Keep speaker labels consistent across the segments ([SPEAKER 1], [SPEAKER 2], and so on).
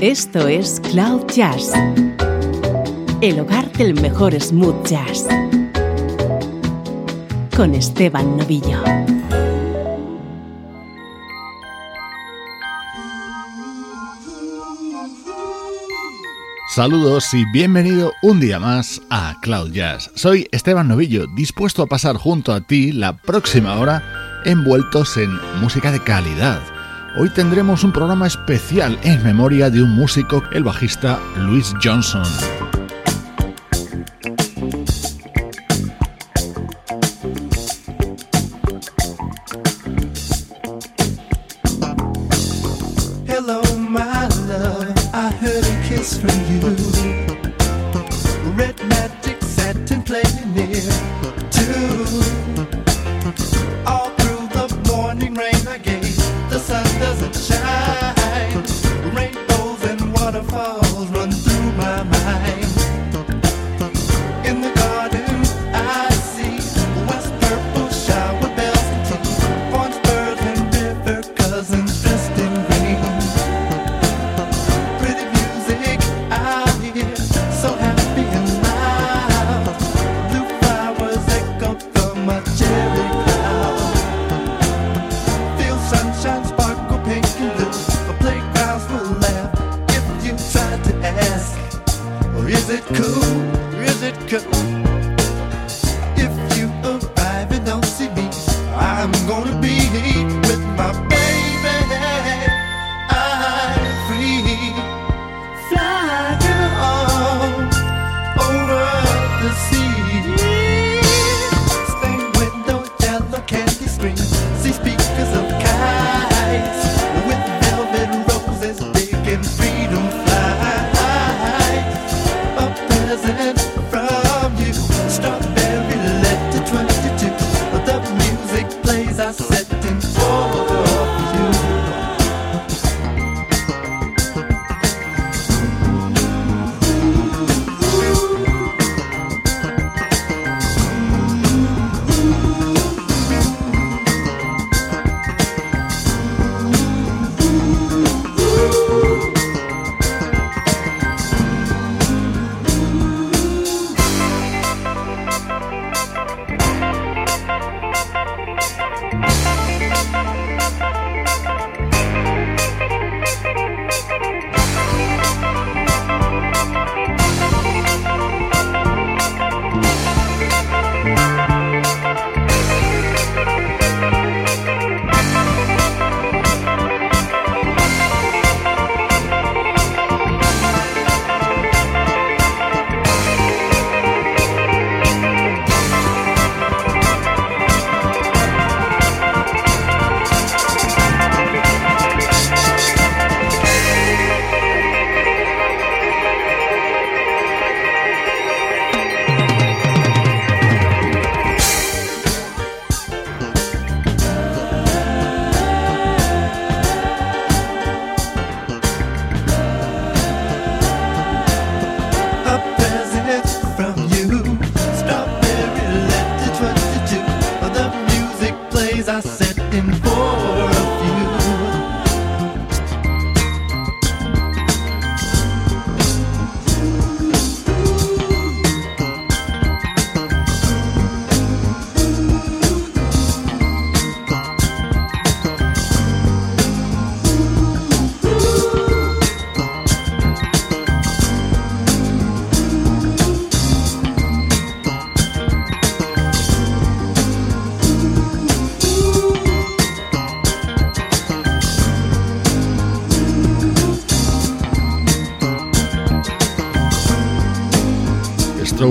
[SPEAKER 1] Esto es Cloud Jazz, el hogar del mejor smooth jazz, con Esteban Novillo.
[SPEAKER 2] Saludos y bienvenido un día más a Cloud Jazz. Soy Esteban Novillo, dispuesto a pasar junto a ti la próxima hora envueltos en música de calidad Hoy tendremos un programa especial en memoria de un músico, el bajista Louis Johnson.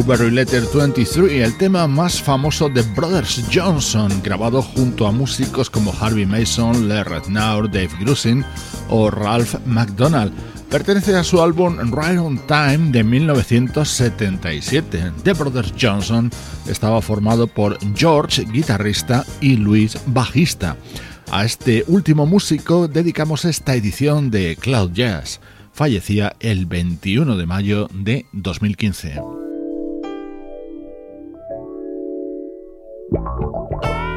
[SPEAKER 2] Strawberry Letter 23, el tema más famoso de Brothers Johnson, grabado junto a músicos como Harvey Mason, Lee Rednaur, Dave Grusin o Ralph McDonald. Pertenece a su álbum Right on Time de 1977. The Brothers Johnson estaba formado por George, guitarrista, y Louis, bajista. A este último músico dedicamos esta edición de Cloud Jazz. Fallecía el 21 de mayo de 2015.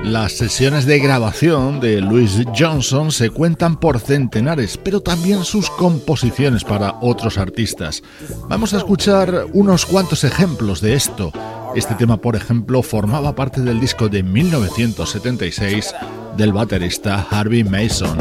[SPEAKER 3] Las sesiones de grabación de Louis Johnson se cuentan por centenares, pero también sus composiciones para otros artistas. Vamos a escuchar unos cuantos ejemplos de esto. Este tema, por ejemplo, formaba parte del disco de 1976 del baterista Harvey Mason.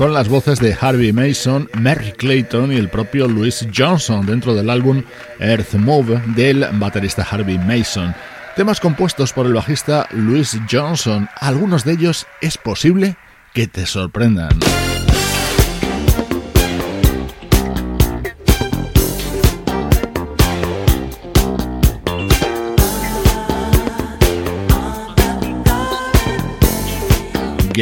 [SPEAKER 3] Con las voces de Harvey Mason, Mary Clayton y el propio Louis Johnson dentro del álbum Earth Move del baterista Harvey Mason. Temas compuestos por el bajista Louis Johnson, algunos de ellos es posible que te sorprendan.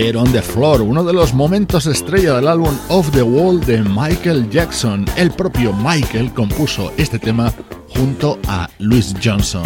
[SPEAKER 3] Get on the Floor, uno de los momentos estrella del álbum Off the Wall de Michael Jackson. El propio Michael compuso este tema junto a Louis Johnson.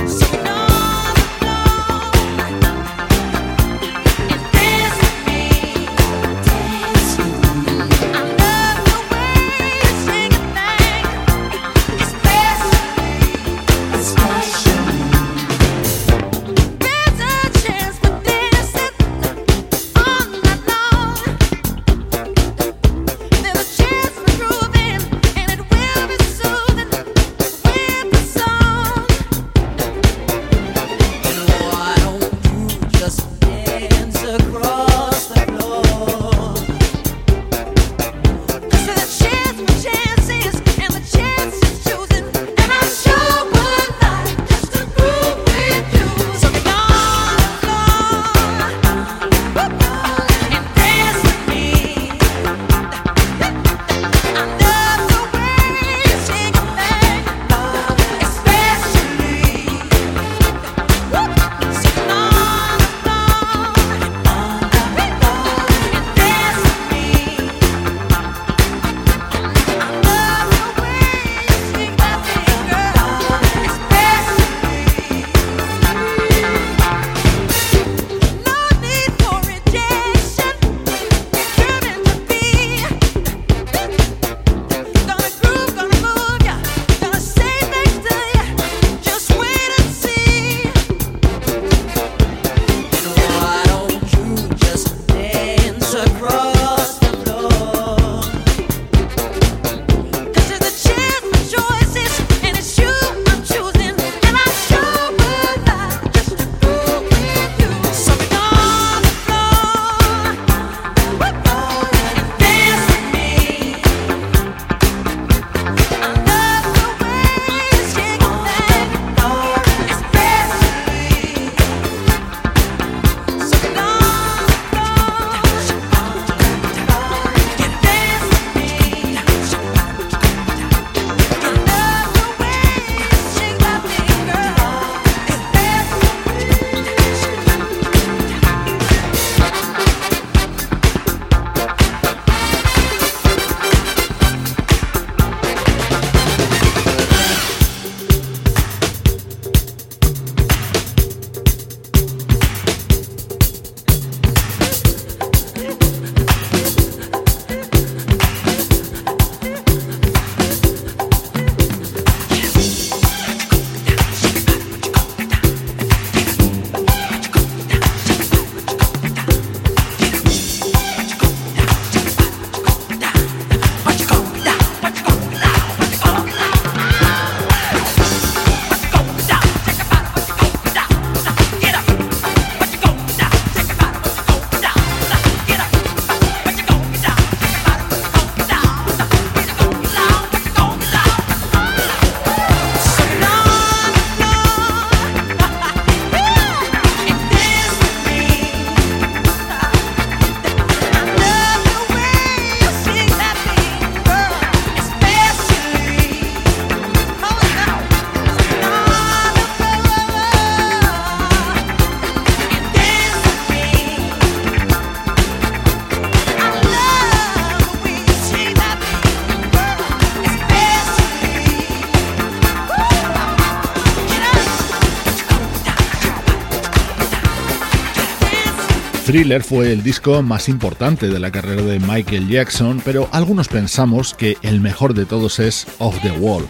[SPEAKER 3] Thriller fue el disco más importante de la carrera de Michael Jackson, pero algunos pensamos que el mejor de todos es Off the Wall.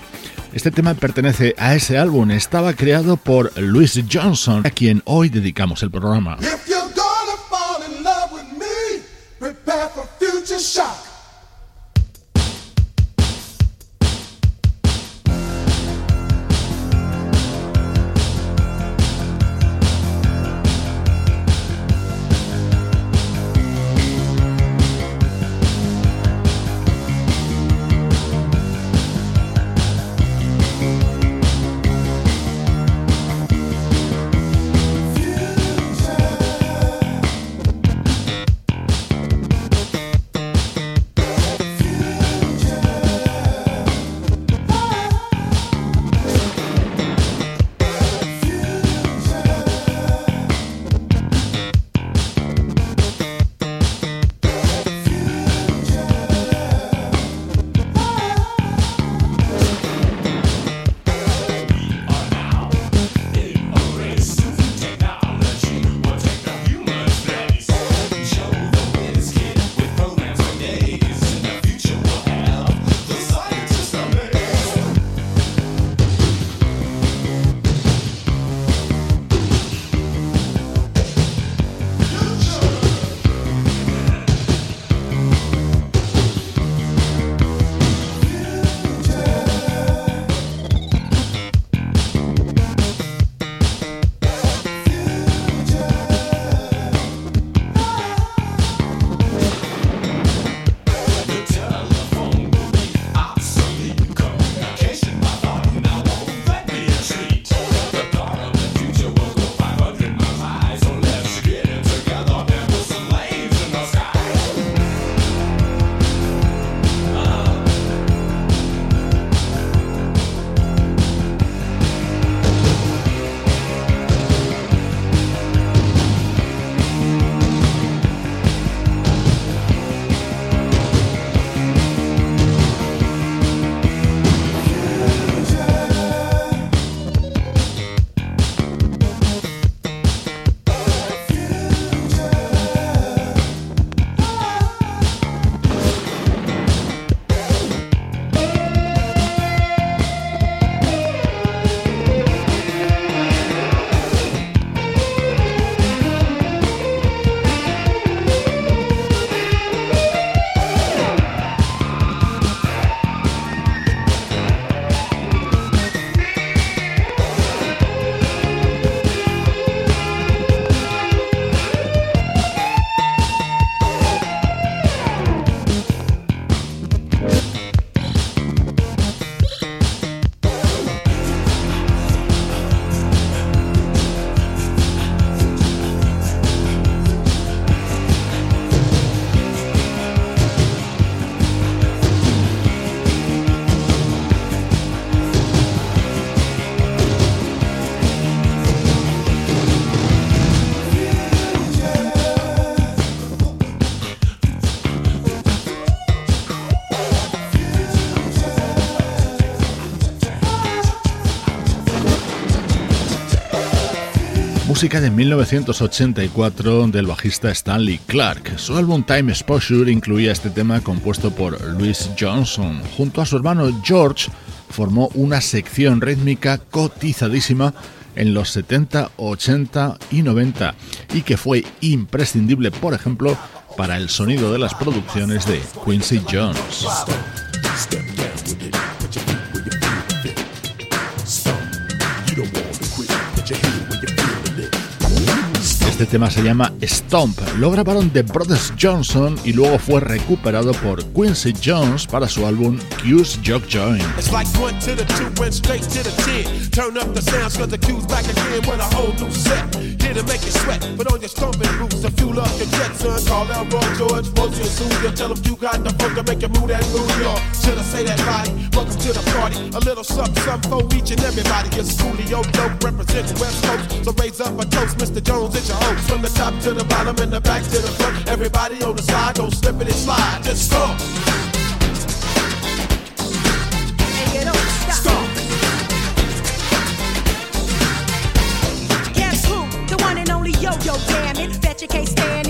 [SPEAKER 3] Este tema pertenece a ese álbum, estaba creado por Louis Johnson, a quien hoy dedicamos el programa. Música de 1984 del bajista Stanley Clark. Su álbum Time Exposure incluía este tema compuesto por Louis Johnson. Junto a su hermano George formó una sección rítmica cotizadísima en los 70, 80 y 90 y que fue imprescindible, por ejemplo, para el sonido de las producciones de Quincy Jones. Este tema se llama Stomp. Lo grabaron The Brothers Johnson y luego fue recuperado por Quincy Jones para su álbum Q's Jock Joint. It's like one to the two, went straight to the ten. Turn up the sounds cause the Q's back again with a whole new set. Here to make you sweat, put on your stomping boots to fuel up your jet, son. Call out Roy George, Rosie and Suya. Tell them you got the funk to make you move that New York. Should I say that body? Welcome to the party. A little something, something for each and everybody. It's Coolio Dope representing West Coast. So raise up a toast, Mr. Jones, it's your host. From the top to the bottom and the back to the front. Everybody on the side, don't slip it and slide. Just stop. And you don't stop.
[SPEAKER 4] Guess who? The one and only Yo-Yo, damn it. Bet you can't stand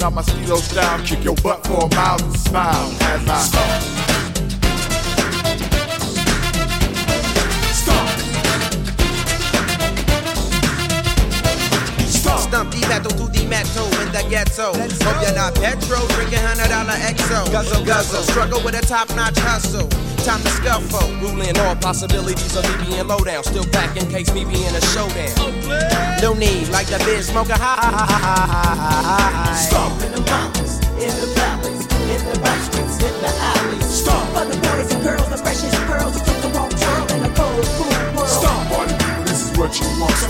[SPEAKER 4] Now
[SPEAKER 5] my stilettos down, kick your butt for a mile and smile as I stop.
[SPEAKER 4] Stop. Stump the metal to the metal in the ghetto. Hope you're not Petro drinking hundred dollar XO. Guzzle, guzzle, struggle with a top notch hustle time to scuffle. Ruling all possibilities of me being low down. Still back in case me being a showdown. No need, like the biz smoker, ha ha ha ha
[SPEAKER 6] Stop in the mountains, in the valleys, in the back in the alleys. Stop for the boys and girls, the freshest pearls who took the wrong turn in a cold, world.
[SPEAKER 7] This is what you want.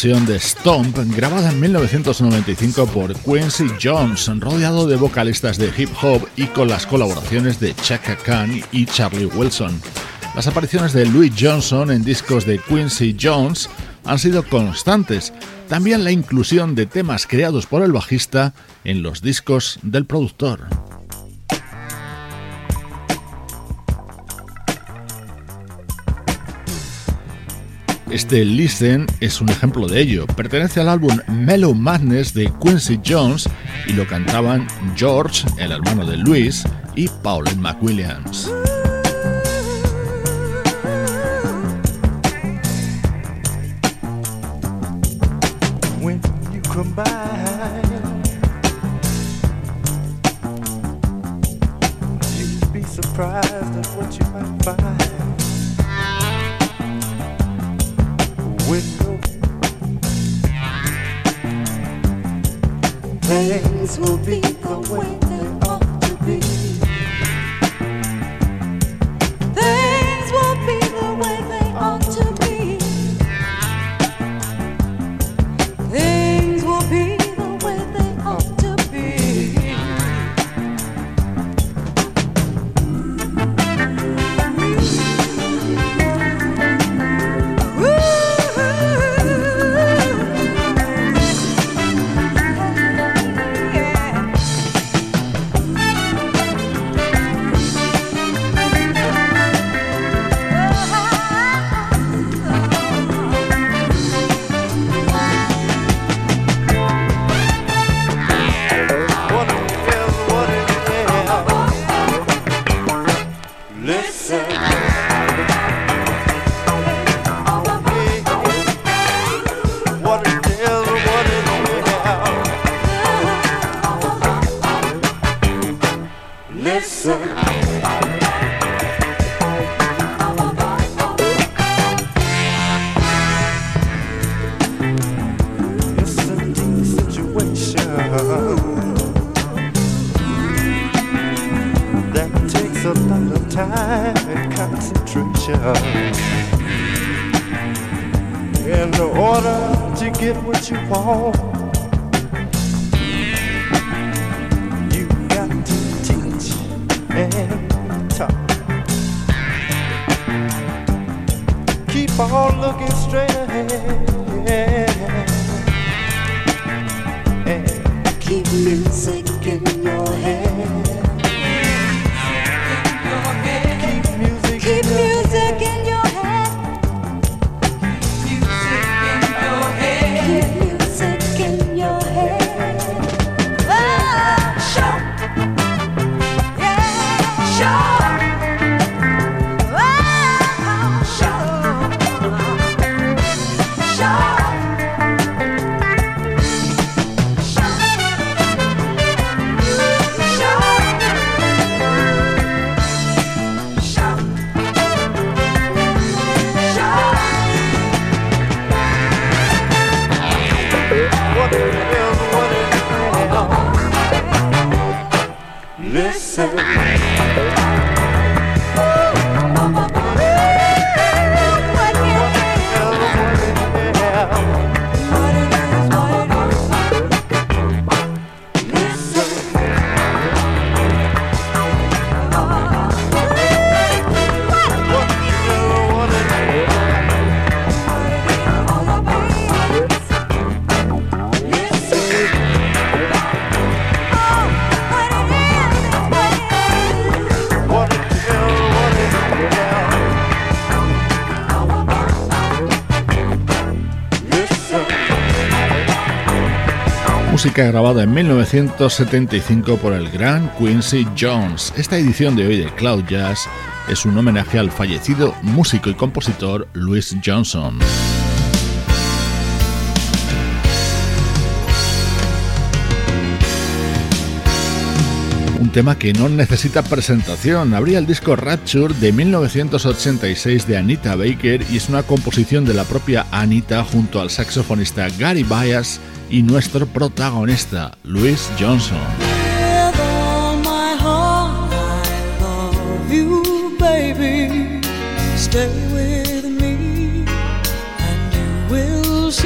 [SPEAKER 3] De Stomp grabada en 1995 por Quincy Jones, rodeado de vocalistas de hip hop y con las colaboraciones de Chaka Khan y Charlie Wilson. Las apariciones de Louis Johnson en discos de Quincy Jones han sido constantes, también la inclusión de temas creados por el bajista en los discos del productor. Este Listen es un ejemplo de ello. Pertenece al álbum Mellow Madness de Quincy Jones y lo cantaban George, el hermano de Louis, y Pauline McWilliams. away. Música grabada en 1975 por el gran Quincy Jones. Esta edición de hoy de Cloud Jazz es un homenaje al fallecido músico y compositor Louis Johnson. Un tema que no necesita presentación. Habría el disco Rapture de 1986 de Anita Baker y es una composición de la propia Anita junto al saxofonista Gary Bias y nuestro protagonista, Louis Johnson.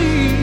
[SPEAKER 8] I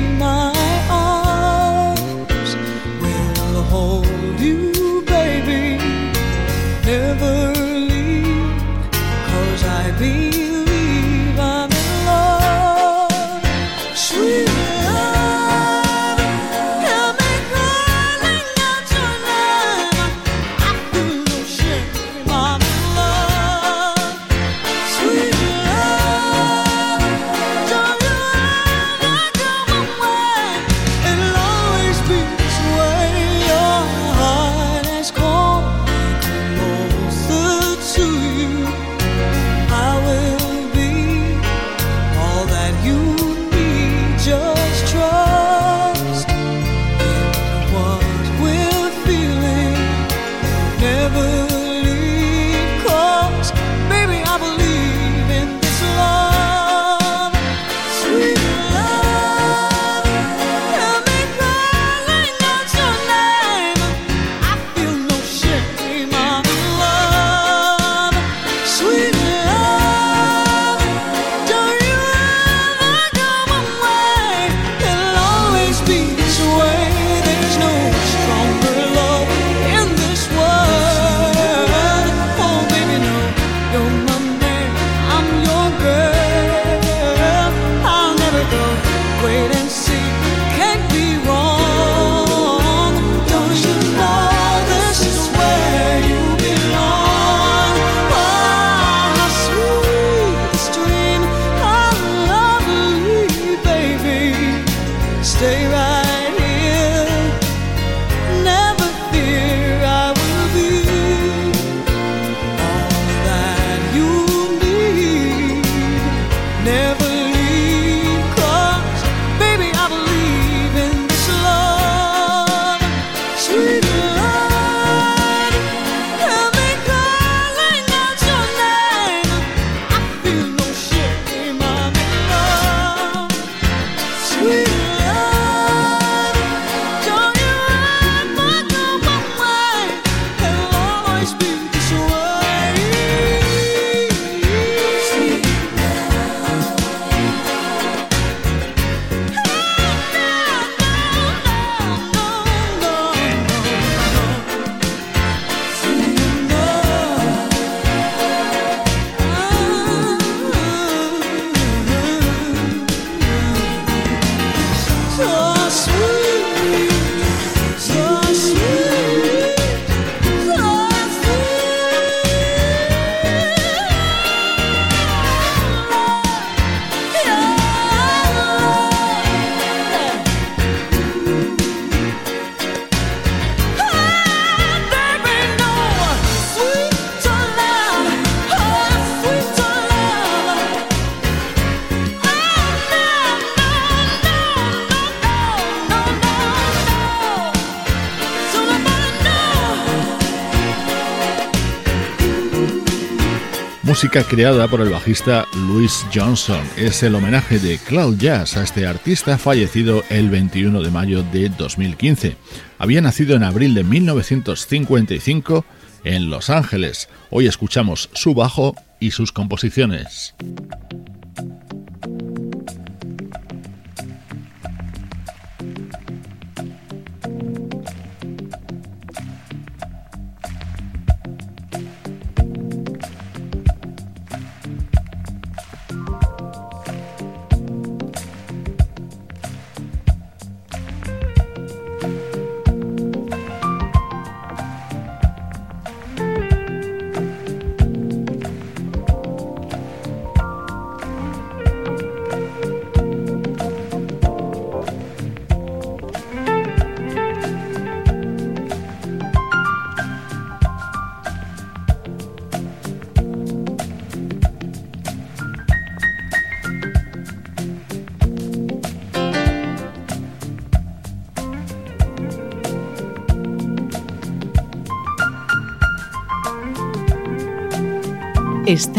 [SPEAKER 3] música creada por el bajista Louis Johnson. Es el homenaje de Cloud Jazz a este artista fallecido el 21 de mayo de 2015. Había nacido en abril de 1955 en Los Ángeles. Hoy escuchamos su bajo y sus composiciones.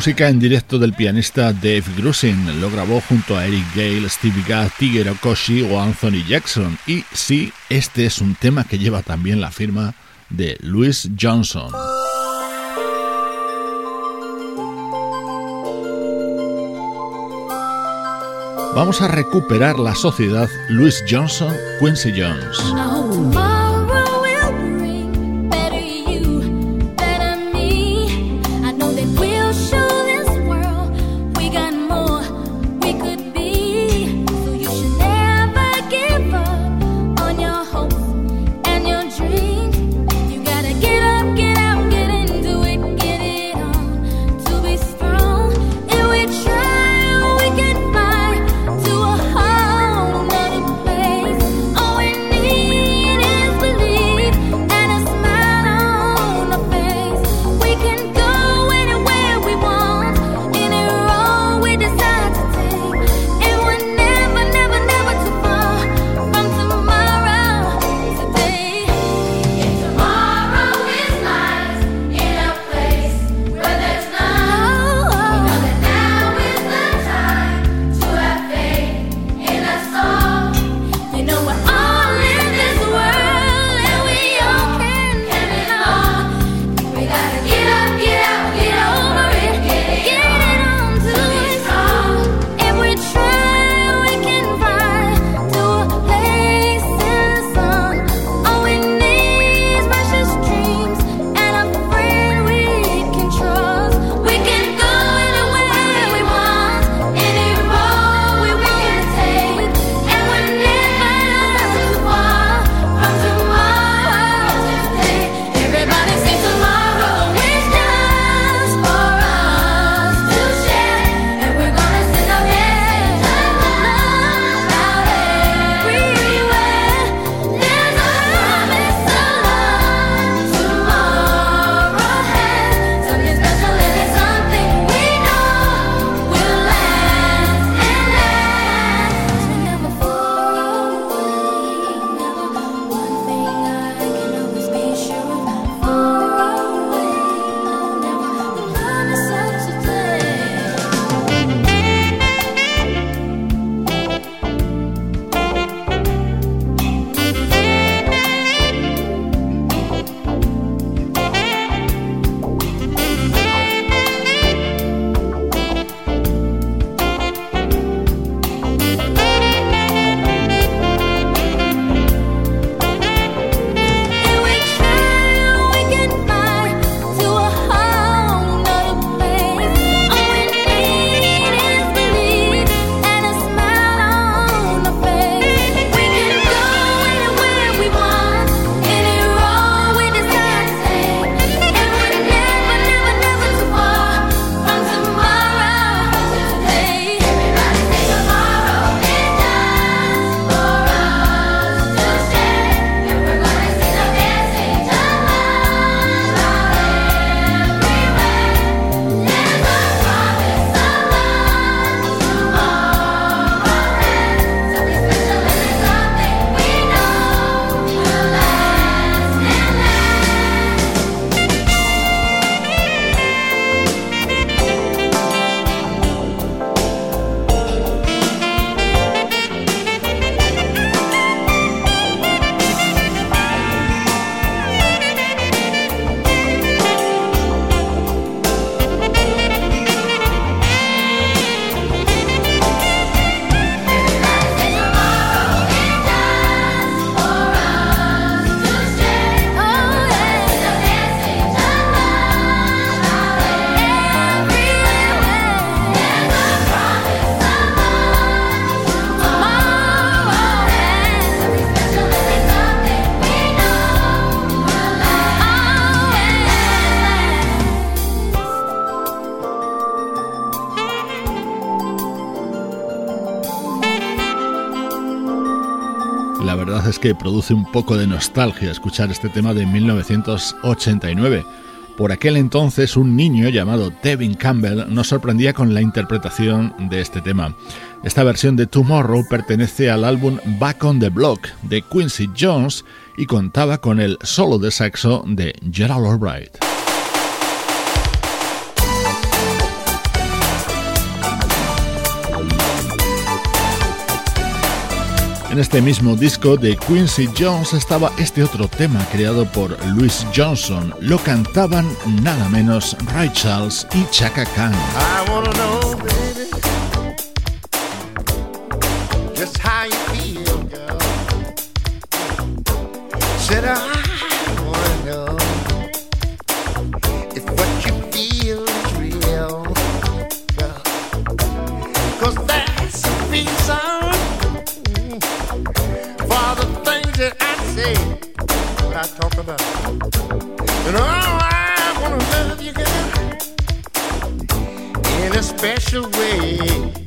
[SPEAKER 9] Música en directo del pianista Dave Grusin. Lo grabó junto a Eric Gale, Stevie Gadd, Tiger Okoshi o Anthony Jackson. Y sí, este es un tema que lleva también la firma de Louis Johnson. Vamos a recuperar la sociedad Louis Johnson, Quincy Jones. que produce un poco de nostalgia escuchar este tema de 1989. Por aquel entonces un niño llamado Tevin Campbell nos sorprendía con la interpretación de este tema. Esta versión de Tomorrow pertenece al álbum Back on the Block de Quincy Jones y contaba con el solo de saxo de Gerald Albright.
[SPEAKER 10] En este mismo disco de Quincy Jones estaba este otro tema creado por Louis Johnson. Lo cantaban nada menos Ray Charles y Chaka Khan. special way.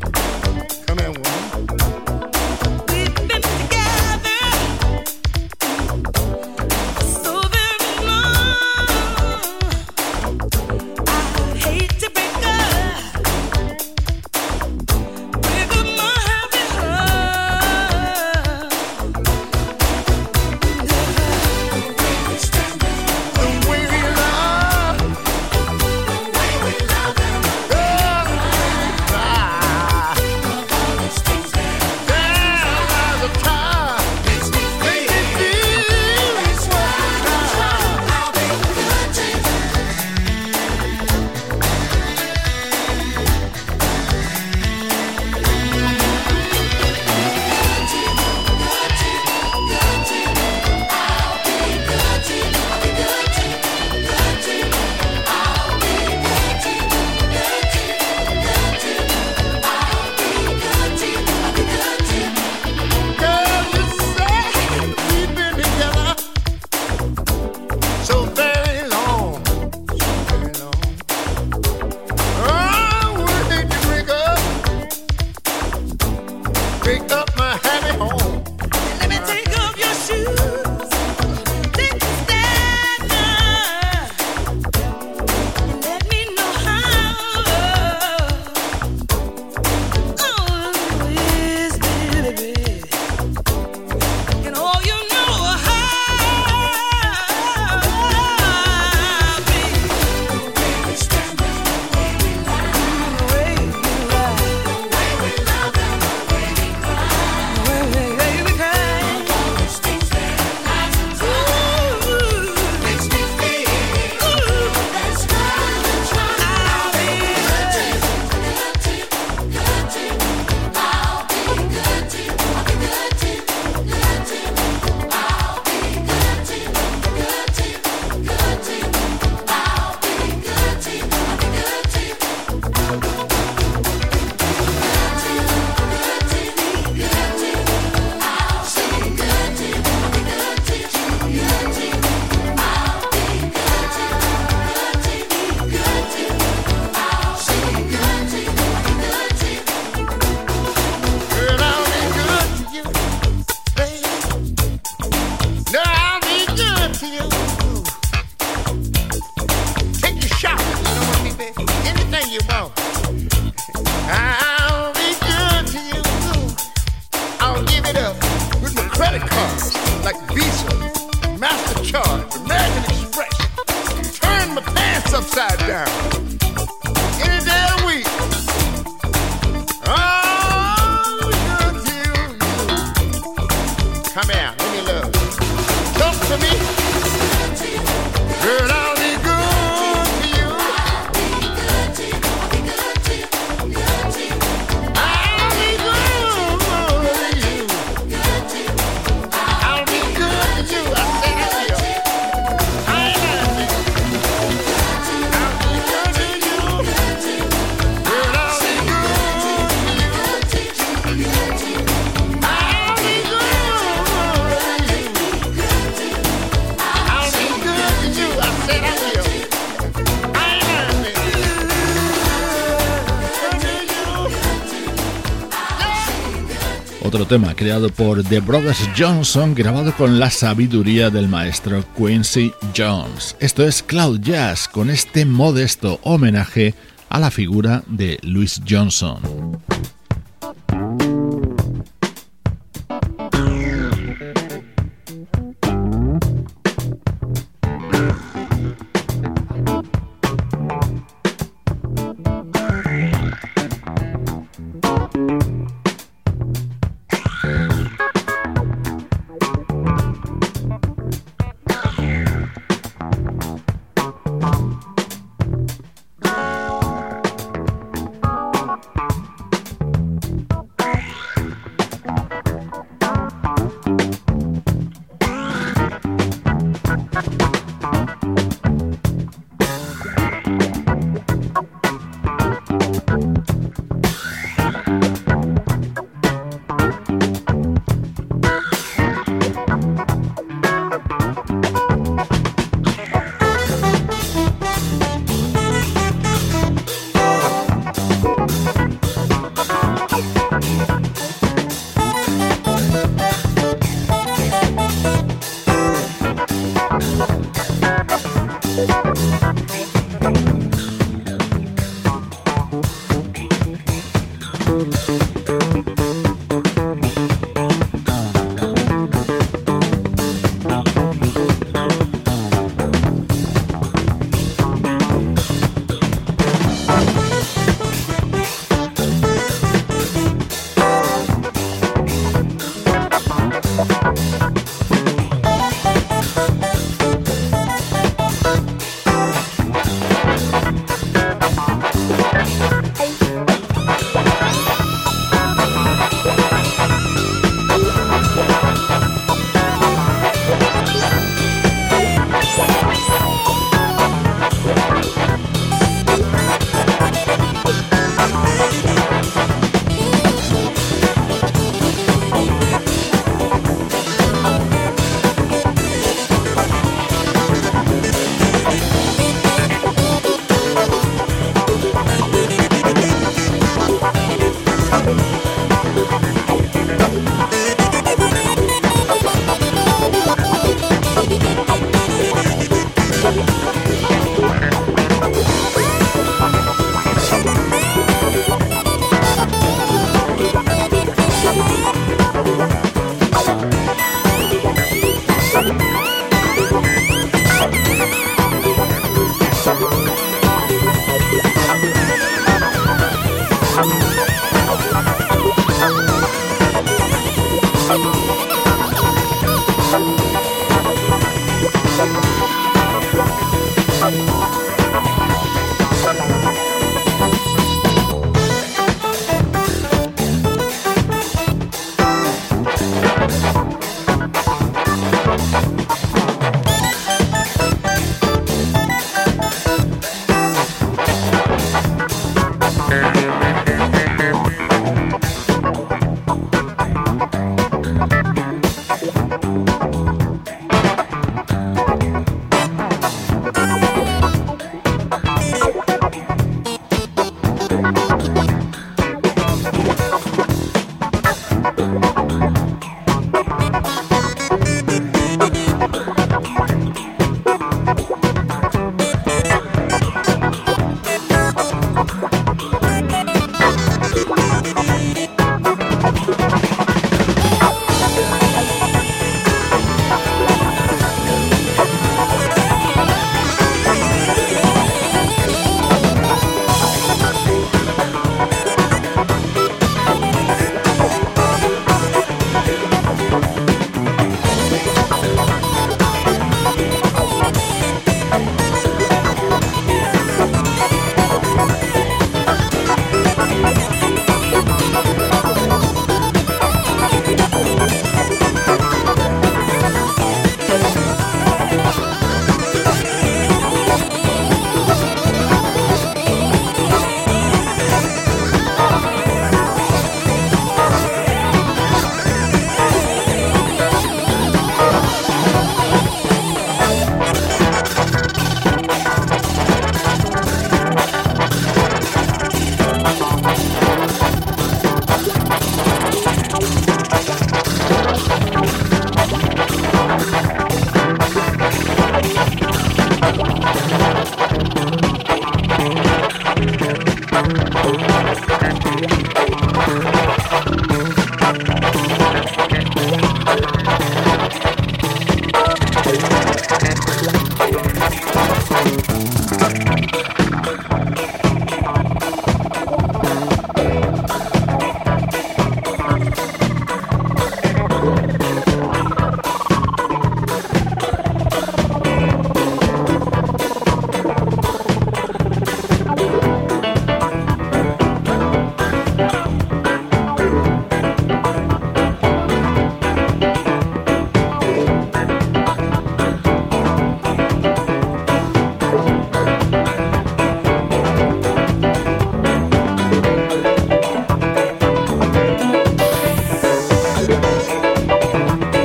[SPEAKER 10] Tema creado por The Brothers Johnson, grabado con la sabiduría del maestro Quincy Jones. Esto es Cloud Jazz con este modesto homenaje a la figura de Louis Johnson.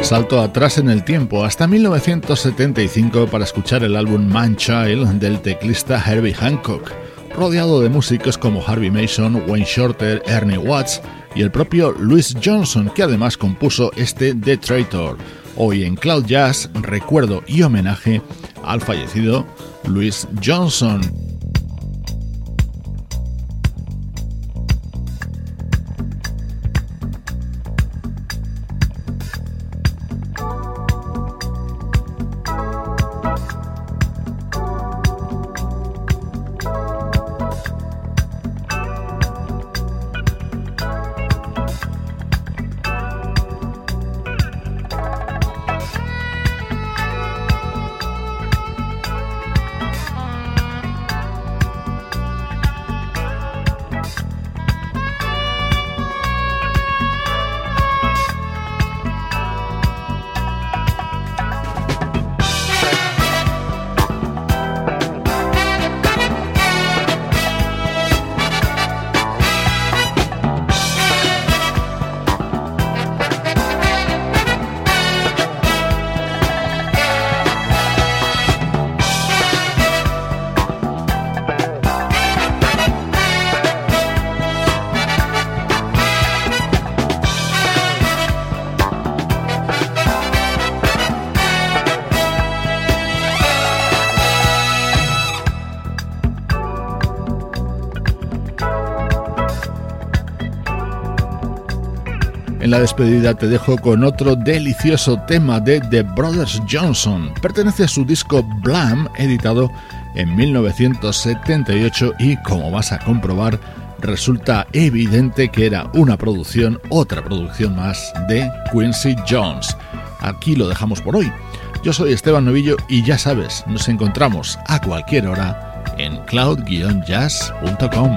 [SPEAKER 3] Salto atrás en el tiempo hasta 1975 para escuchar el álbum Man Child del teclista Herbie Hancock, rodeado de músicos como Harvey Mason, Wayne Shorter, Ernie Watts y el propio Louis Johnson, que además compuso este The Traitor. Hoy en Cloud Jazz recuerdo y homenaje al fallecido Louis Johnson. La despedida te dejo con otro delicioso tema de The Brothers Johnson. Pertenece a su disco Blam, editado en 1978 y como vas a comprobar, resulta evidente que era una producción, otra producción más de Quincy Jones. Aquí lo dejamos por hoy. Yo soy Esteban Novillo y ya sabes, nos encontramos a cualquier hora en cloud-jazz.com.